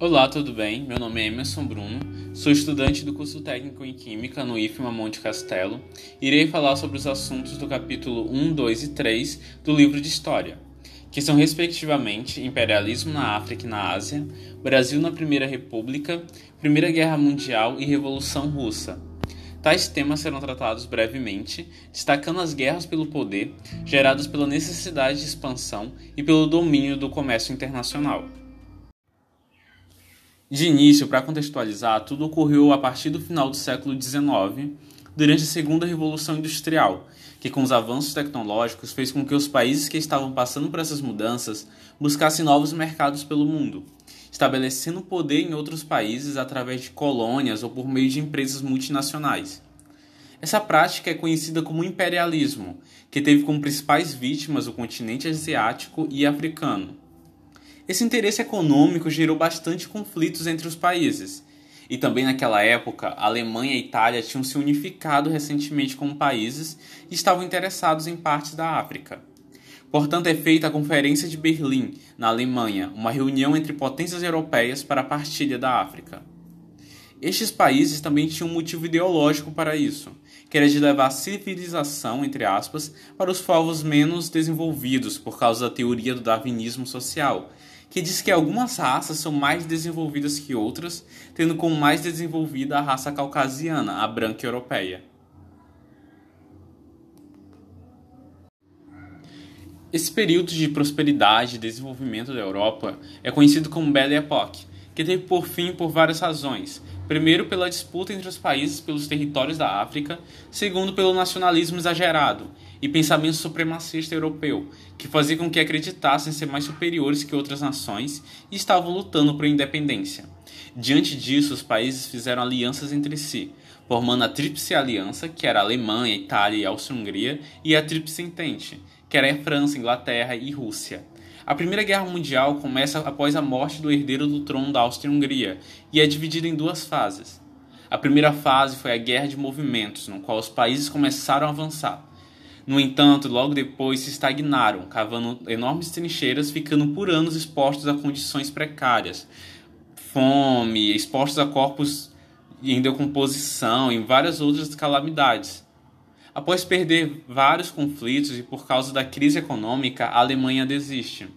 Olá, tudo bem? Meu nome é Emerson Bruno, sou estudante do curso técnico em Química no IFMA Monte Castelo. Irei falar sobre os assuntos do capítulo 1, 2 e 3 do livro de História, que são respectivamente Imperialismo na África e na Ásia, Brasil na Primeira República, Primeira Guerra Mundial e Revolução Russa. Tais temas serão tratados brevemente, destacando as guerras pelo poder, geradas pela necessidade de expansão e pelo domínio do comércio internacional. De início, para contextualizar, tudo ocorreu a partir do final do século XIX, durante a Segunda Revolução Industrial, que com os avanços tecnológicos fez com que os países que estavam passando por essas mudanças buscassem novos mercados pelo mundo, estabelecendo poder em outros países através de colônias ou por meio de empresas multinacionais. Essa prática é conhecida como imperialismo, que teve como principais vítimas o continente asiático e africano. Esse interesse econômico gerou bastante conflitos entre os países. E também naquela época, a Alemanha e a Itália tinham se unificado recentemente como países e estavam interessados em partes da África. Portanto, é feita a Conferência de Berlim, na Alemanha, uma reunião entre potências europeias para a partilha da África. Estes países também tinham um motivo ideológico para isso, que era de levar civilização, entre aspas, para os povos menos desenvolvidos por causa da teoria do darwinismo social, que diz que algumas raças são mais desenvolvidas que outras, tendo como mais desenvolvida a raça caucasiana, a branca europeia. Esse período de prosperidade e desenvolvimento da Europa é conhecido como Belle Époque, que teve por fim por várias razões. Primeiro, pela disputa entre os países pelos territórios da África, segundo, pelo nacionalismo exagerado e pensamento supremacista europeu, que fazia com que acreditassem ser mais superiores que outras nações e estavam lutando por independência. Diante disso, os países fizeram alianças entre si, formando a Tríplice Aliança, que era a Alemanha, Itália e Áustria-Hungria, e a Tríplice Entente, que era a França, Inglaterra e Rússia. A Primeira Guerra Mundial começa após a morte do herdeiro do trono da Áustria-Hungria e é dividida em duas fases. A primeira fase foi a Guerra de Movimentos, no qual os países começaram a avançar. No entanto, logo depois se estagnaram, cavando enormes trincheiras, ficando por anos expostos a condições precárias, fome, expostos a corpos em decomposição e várias outras calamidades. Após perder vários conflitos e por causa da crise econômica, a Alemanha desiste.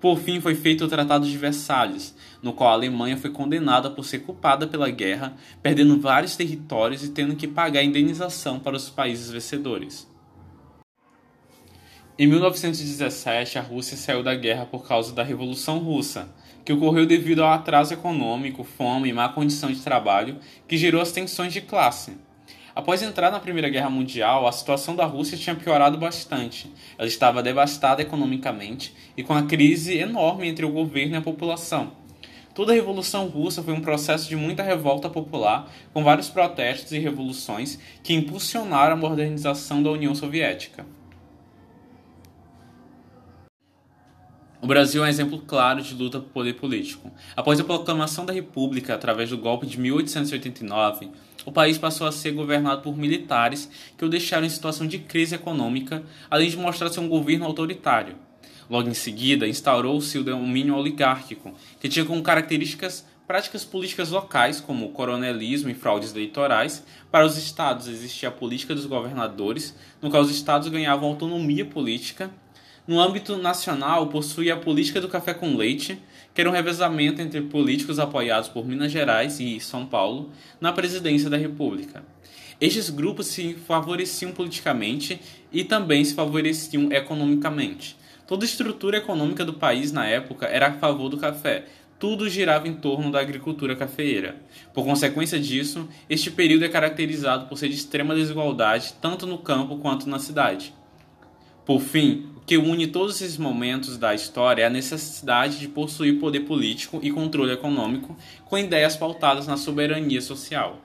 Por fim, foi feito o Tratado de Versalhes, no qual a Alemanha foi condenada por ser culpada pela guerra, perdendo vários territórios e tendo que pagar indenização para os países vencedores. Em 1917, a Rússia saiu da guerra por causa da Revolução Russa, que ocorreu devido ao atraso econômico, fome e má condição de trabalho que gerou as tensões de classe. Após entrar na Primeira Guerra Mundial, a situação da Rússia tinha piorado bastante. Ela estava devastada economicamente e com a crise enorme entre o governo e a população. Toda a Revolução Russa foi um processo de muita revolta popular, com vários protestos e revoluções que impulsionaram a modernização da União Soviética. O Brasil é um exemplo claro de luta por poder político. Após a proclamação da República através do golpe de 1889, o país passou a ser governado por militares que o deixaram em situação de crise econômica, além de mostrar ser um governo autoritário. Logo em seguida, instaurou-se o domínio oligárquico, que tinha como características práticas políticas locais, como coronelismo e fraudes eleitorais. Para os estados existia a política dos governadores, no qual os estados ganhavam autonomia política no âmbito nacional, possui a política do café com leite, que era um revezamento entre políticos apoiados por Minas Gerais e São Paulo na presidência da República. Estes grupos se favoreciam politicamente e também se favoreciam economicamente. Toda a estrutura econômica do país na época era a favor do café, tudo girava em torno da agricultura cafeeira. Por consequência disso, este período é caracterizado por ser de extrema desigualdade tanto no campo quanto na cidade. Por fim, que une todos esses momentos da história é a necessidade de possuir poder político e controle econômico com ideias pautadas na soberania social.